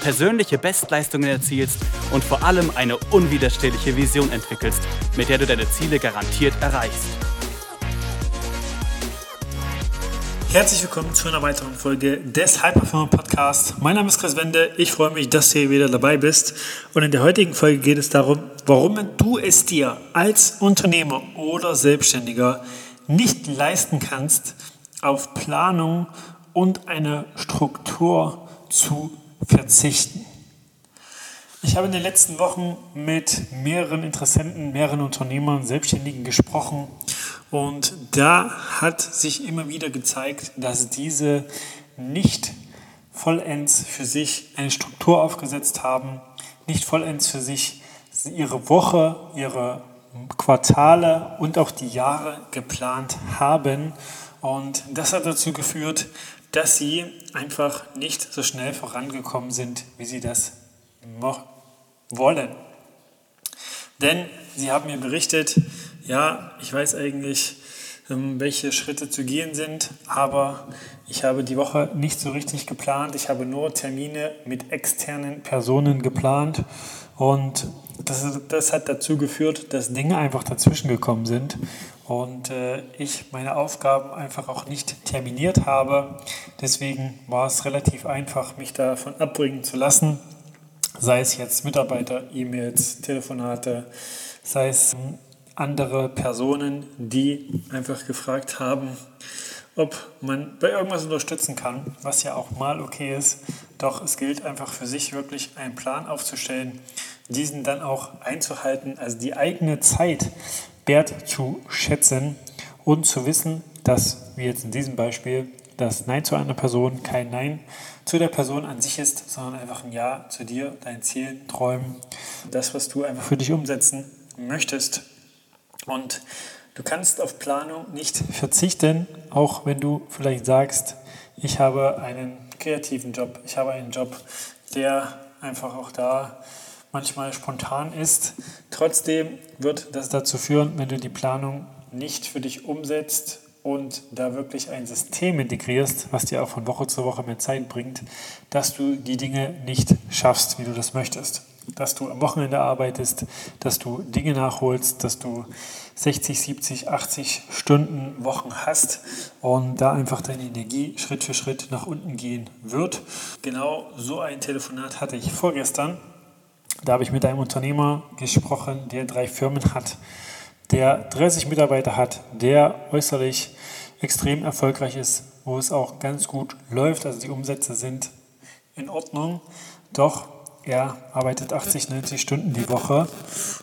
persönliche Bestleistungen erzielst und vor allem eine unwiderstehliche Vision entwickelst, mit der du deine Ziele garantiert erreichst. Herzlich willkommen zu einer weiteren Folge des Hyperformer Podcasts. Mein Name ist Chris Wende. Ich freue mich, dass du hier wieder dabei bist. Und in der heutigen Folge geht es darum, warum du es dir als Unternehmer oder Selbstständiger nicht leisten kannst, auf Planung und eine Struktur zu verzichten. Ich habe in den letzten Wochen mit mehreren Interessenten, mehreren Unternehmern, Selbstständigen gesprochen und da hat sich immer wieder gezeigt, dass diese nicht vollends für sich eine Struktur aufgesetzt haben, nicht vollends für sich ihre Woche, ihre Quartale und auch die Jahre geplant haben. Und das hat dazu geführt, dass sie einfach nicht so schnell vorangekommen sind, wie sie das wollen. Denn sie haben mir berichtet, ja, ich weiß eigentlich, ähm, welche Schritte zu gehen sind, aber ich habe die Woche nicht so richtig geplant. Ich habe nur Termine mit externen Personen geplant und das, das hat dazu geführt, dass Dinge einfach dazwischen gekommen sind und äh, ich meine Aufgaben einfach auch nicht terminiert habe. Deswegen war es relativ einfach, mich davon abbringen zu lassen, sei es jetzt Mitarbeiter, E-Mails, Telefonate, sei es andere Personen, die einfach gefragt haben, ob man bei irgendwas unterstützen kann, was ja auch mal okay ist. Doch es gilt einfach für sich wirklich einen Plan aufzustellen, diesen dann auch einzuhalten, also die eigene Zeit wert zu schätzen und zu wissen, dass, wie jetzt in diesem Beispiel, das Nein zu einer Person kein Nein zu der Person an sich ist, sondern einfach ein Ja zu dir, deinen Zielen, Träumen, das, was du einfach für dich umsetzen möchtest. Und du kannst auf Planung nicht verzichten, auch wenn du vielleicht sagst, ich habe einen kreativen Job, ich habe einen Job, der einfach auch da manchmal spontan ist. Trotzdem wird das dazu führen, wenn du die Planung nicht für dich umsetzt und da wirklich ein System integrierst, was dir auch von Woche zu Woche mehr Zeit bringt, dass du die Dinge nicht schaffst, wie du das möchtest. Dass du am Wochenende arbeitest, dass du Dinge nachholst, dass du 60, 70, 80 Stunden Wochen hast und da einfach deine Energie Schritt für Schritt nach unten gehen wird. Genau so ein Telefonat hatte ich vorgestern da habe ich mit einem Unternehmer gesprochen, der drei Firmen hat, der 30 Mitarbeiter hat, der äußerlich extrem erfolgreich ist, wo es auch ganz gut läuft, also die Umsätze sind in Ordnung, doch er arbeitet 80, 90 Stunden die Woche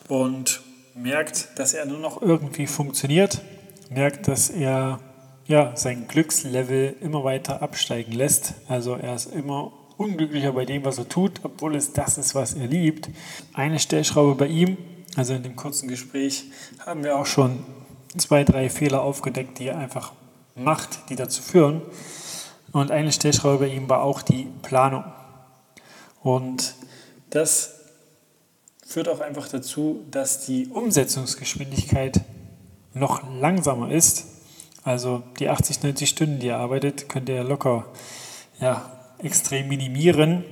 und merkt, dass er nur noch irgendwie funktioniert, merkt, dass er ja, sein Glückslevel immer weiter absteigen lässt. Also er ist immer unglücklicher bei dem, was er tut, obwohl es das ist, was er liebt. Eine Stellschraube bei ihm, also in dem kurzen Gespräch, haben wir auch schon zwei, drei Fehler aufgedeckt, die er einfach macht, die dazu führen. Und eine Stellschraube bei ihm war auch die Planung. Und das führt auch einfach dazu, dass die Umsetzungsgeschwindigkeit noch langsamer ist. Also die 80, 90 Stunden, die er arbeitet, könnte er locker ja, extrem minimieren,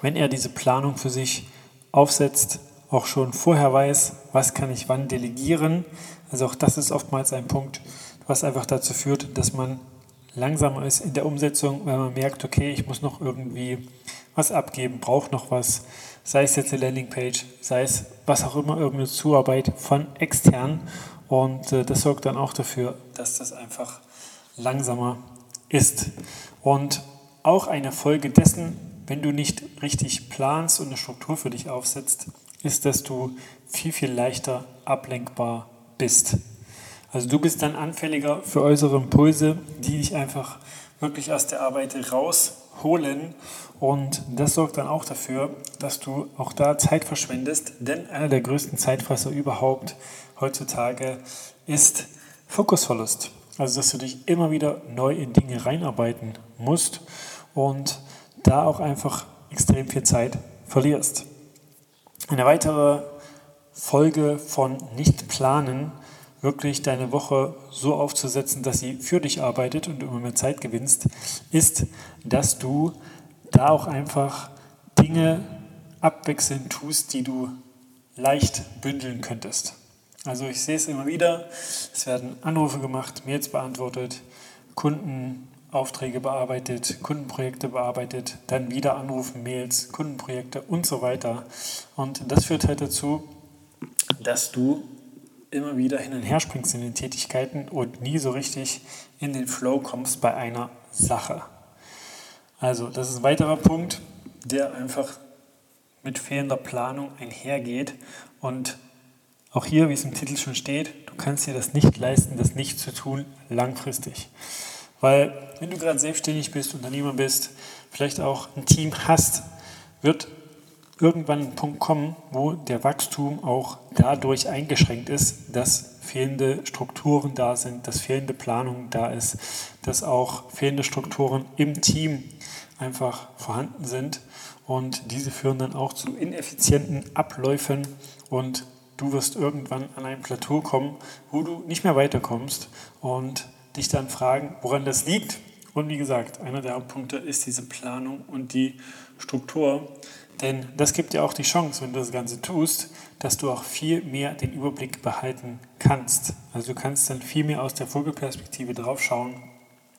wenn er diese Planung für sich aufsetzt, auch schon vorher weiß, was kann ich wann delegieren. Also auch das ist oftmals ein Punkt, was einfach dazu führt, dass man langsamer ist in der Umsetzung, weil man merkt, okay, ich muss noch irgendwie was abgeben, brauche noch was, sei es jetzt eine Landingpage, sei es was auch immer, irgendeine Zuarbeit von extern. Und äh, das sorgt dann auch dafür, dass das einfach langsamer ist. Und auch eine Folge dessen, wenn du nicht richtig planst und eine Struktur für dich aufsetzt, ist, dass du viel, viel leichter ablenkbar bist. Also du bist dann anfälliger für äußere Impulse, die dich einfach wirklich aus der Arbeit raus rausholen. Und das sorgt dann auch dafür, dass du auch da Zeit verschwendest. Denn einer der größten Zeitfresser überhaupt heutzutage ist Fokusverlust. Also dass du dich immer wieder neu in Dinge reinarbeiten musst und da auch einfach extrem viel Zeit verlierst. Eine weitere Folge von nicht planen, wirklich deine Woche so aufzusetzen, dass sie für dich arbeitet und du immer mehr Zeit gewinnst, ist, dass du da auch einfach Dinge abwechselnd tust, die du leicht bündeln könntest. Also ich sehe es immer wieder, es werden Anrufe gemacht, Mails beantwortet, Kundenaufträge bearbeitet, Kundenprojekte bearbeitet, dann wieder Anrufen, Mails, Kundenprojekte und so weiter. Und das führt halt dazu, dass du immer wieder hin und her springst in den Tätigkeiten und nie so richtig in den Flow kommst bei einer Sache. Also das ist ein weiterer Punkt, der einfach mit fehlender Planung einhergeht und auch hier, wie es im Titel schon steht, du kannst dir das nicht leisten, das nicht zu tun, langfristig. Weil wenn du gerade selbstständig bist, Unternehmer bist, vielleicht auch ein Team hast, wird irgendwann ein Punkt kommen, wo der Wachstum auch dadurch eingeschränkt ist, dass fehlende Strukturen da sind, dass fehlende Planung da ist, dass auch fehlende Strukturen im Team einfach vorhanden sind. Und diese führen dann auch zu ineffizienten Abläufen und du wirst irgendwann an ein Plateau kommen, wo du nicht mehr weiterkommst und dich dann fragen, woran das liegt. Und wie gesagt, einer der Hauptpunkte ist diese Planung und die Struktur. Denn das gibt dir auch die Chance, wenn du das Ganze tust, dass du auch viel mehr den Überblick behalten kannst. Also du kannst dann viel mehr aus der Vogelperspektive drauf schauen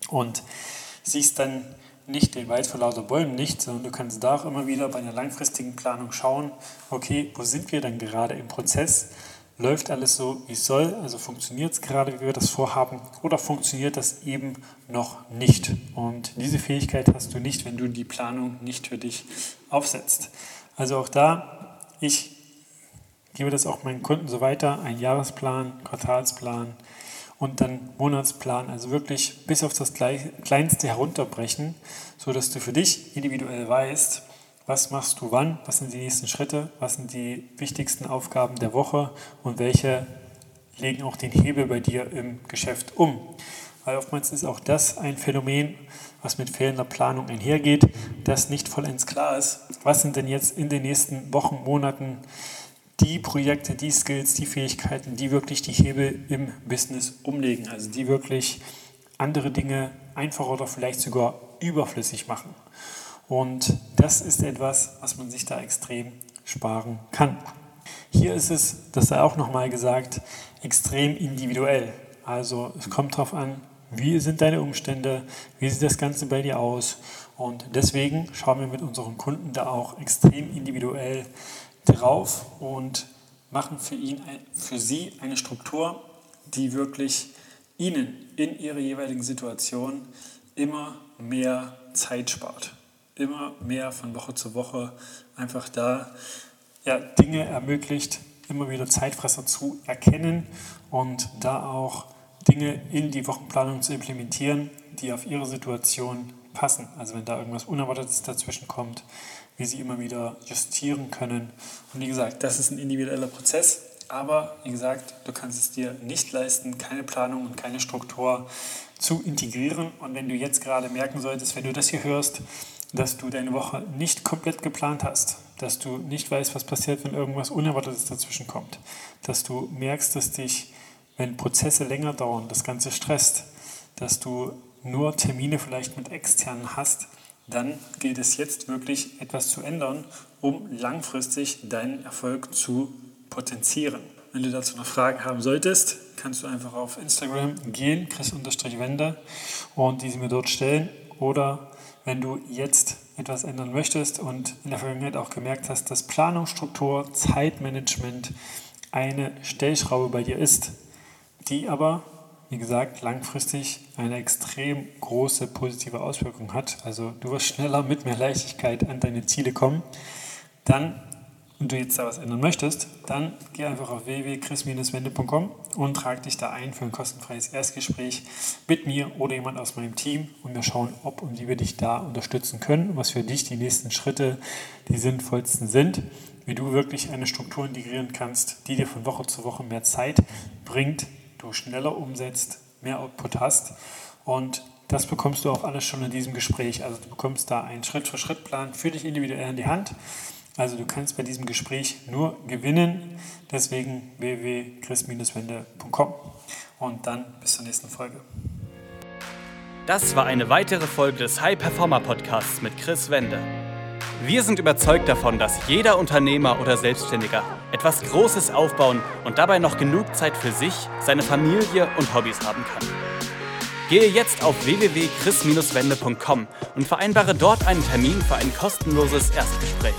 und siehst dann nicht den Wald vor lauter Bäumen nicht, sondern du kannst da auch immer wieder bei einer langfristigen Planung schauen, okay, wo sind wir dann gerade im Prozess? Läuft alles so, wie es soll? Also funktioniert es gerade, wie wir das vorhaben? Oder funktioniert das eben noch nicht? Und diese Fähigkeit hast du nicht, wenn du die Planung nicht für dich aufsetzt. Also auch da, ich gebe das auch meinen Kunden so weiter, ein Jahresplan, Quartalsplan, und dann Monatsplan, also wirklich bis auf das Kleinste herunterbrechen, sodass du für dich individuell weißt, was machst du wann, was sind die nächsten Schritte, was sind die wichtigsten Aufgaben der Woche und welche legen auch den Hebel bei dir im Geschäft um. Weil oftmals ist auch das ein Phänomen, was mit fehlender Planung einhergeht, dass nicht vollends klar ist, was sind denn jetzt in den nächsten Wochen, Monaten die Projekte, die Skills, die Fähigkeiten, die wirklich die Hebel im Business umlegen, also die wirklich andere Dinge einfacher oder vielleicht sogar überflüssig machen. Und das ist etwas, was man sich da extrem sparen kann. Hier ist es, das sei auch nochmal gesagt, extrem individuell. Also es kommt darauf an, wie sind deine Umstände, wie sieht das Ganze bei dir aus. Und deswegen schauen wir mit unseren Kunden da auch extrem individuell drauf und machen für, ihn, für sie eine Struktur, die wirklich ihnen in ihrer jeweiligen Situation immer mehr Zeit spart. Immer mehr von Woche zu Woche einfach da ja, Dinge ermöglicht, immer wieder Zeitfresser zu erkennen und da auch Dinge in die Wochenplanung zu implementieren, die auf ihre Situation passen. Also wenn da irgendwas Unerwartetes dazwischen kommt, wie sie immer wieder justieren können. Und wie gesagt, das ist ein individueller Prozess. Aber wie gesagt, du kannst es dir nicht leisten, keine Planung und keine Struktur zu integrieren. Und wenn du jetzt gerade merken solltest, wenn du das hier hörst, dass du deine Woche nicht komplett geplant hast, dass du nicht weißt, was passiert, wenn irgendwas Unerwartetes dazwischen kommt, dass du merkst, dass dich, wenn Prozesse länger dauern, das Ganze stresst, dass du nur Termine vielleicht mit externen hast, dann gilt es jetzt wirklich etwas zu ändern, um langfristig deinen Erfolg zu potenzieren. Wenn du dazu noch Fragen haben solltest, kannst du einfach auf Instagram gehen, chris-wende und diese mir dort stellen. Oder wenn du jetzt etwas ändern möchtest und in der Vergangenheit auch gemerkt hast, dass Planungsstruktur, Zeitmanagement eine Stellschraube bei dir ist, die aber wie gesagt, langfristig eine extrem große positive Auswirkung hat. Also du wirst schneller mit mehr Leichtigkeit an deine Ziele kommen. Dann und du jetzt da was ändern möchtest, dann geh einfach auf www.chris-wende.com und trag dich da ein für ein kostenfreies Erstgespräch mit mir oder jemand aus meinem Team und wir schauen, ob und wie wir dich da unterstützen können was für dich die nächsten Schritte die sinnvollsten sind, wie du wirklich eine Struktur integrieren kannst, die dir von Woche zu Woche mehr Zeit bringt, du schneller umsetzt, mehr Output hast und das bekommst du auch alles schon in diesem Gespräch. Also du bekommst da einen Schritt-für-Schritt-Plan für dich individuell in die Hand also du kannst bei diesem Gespräch nur gewinnen. Deswegen www.chris-wende.com. Und dann bis zur nächsten Folge. Das war eine weitere Folge des High Performer Podcasts mit Chris Wende. Wir sind überzeugt davon, dass jeder Unternehmer oder Selbstständiger etwas Großes aufbauen und dabei noch genug Zeit für sich, seine Familie und Hobbys haben kann. Gehe jetzt auf www.chris-wende.com und vereinbare dort einen Termin für ein kostenloses Erstgespräch.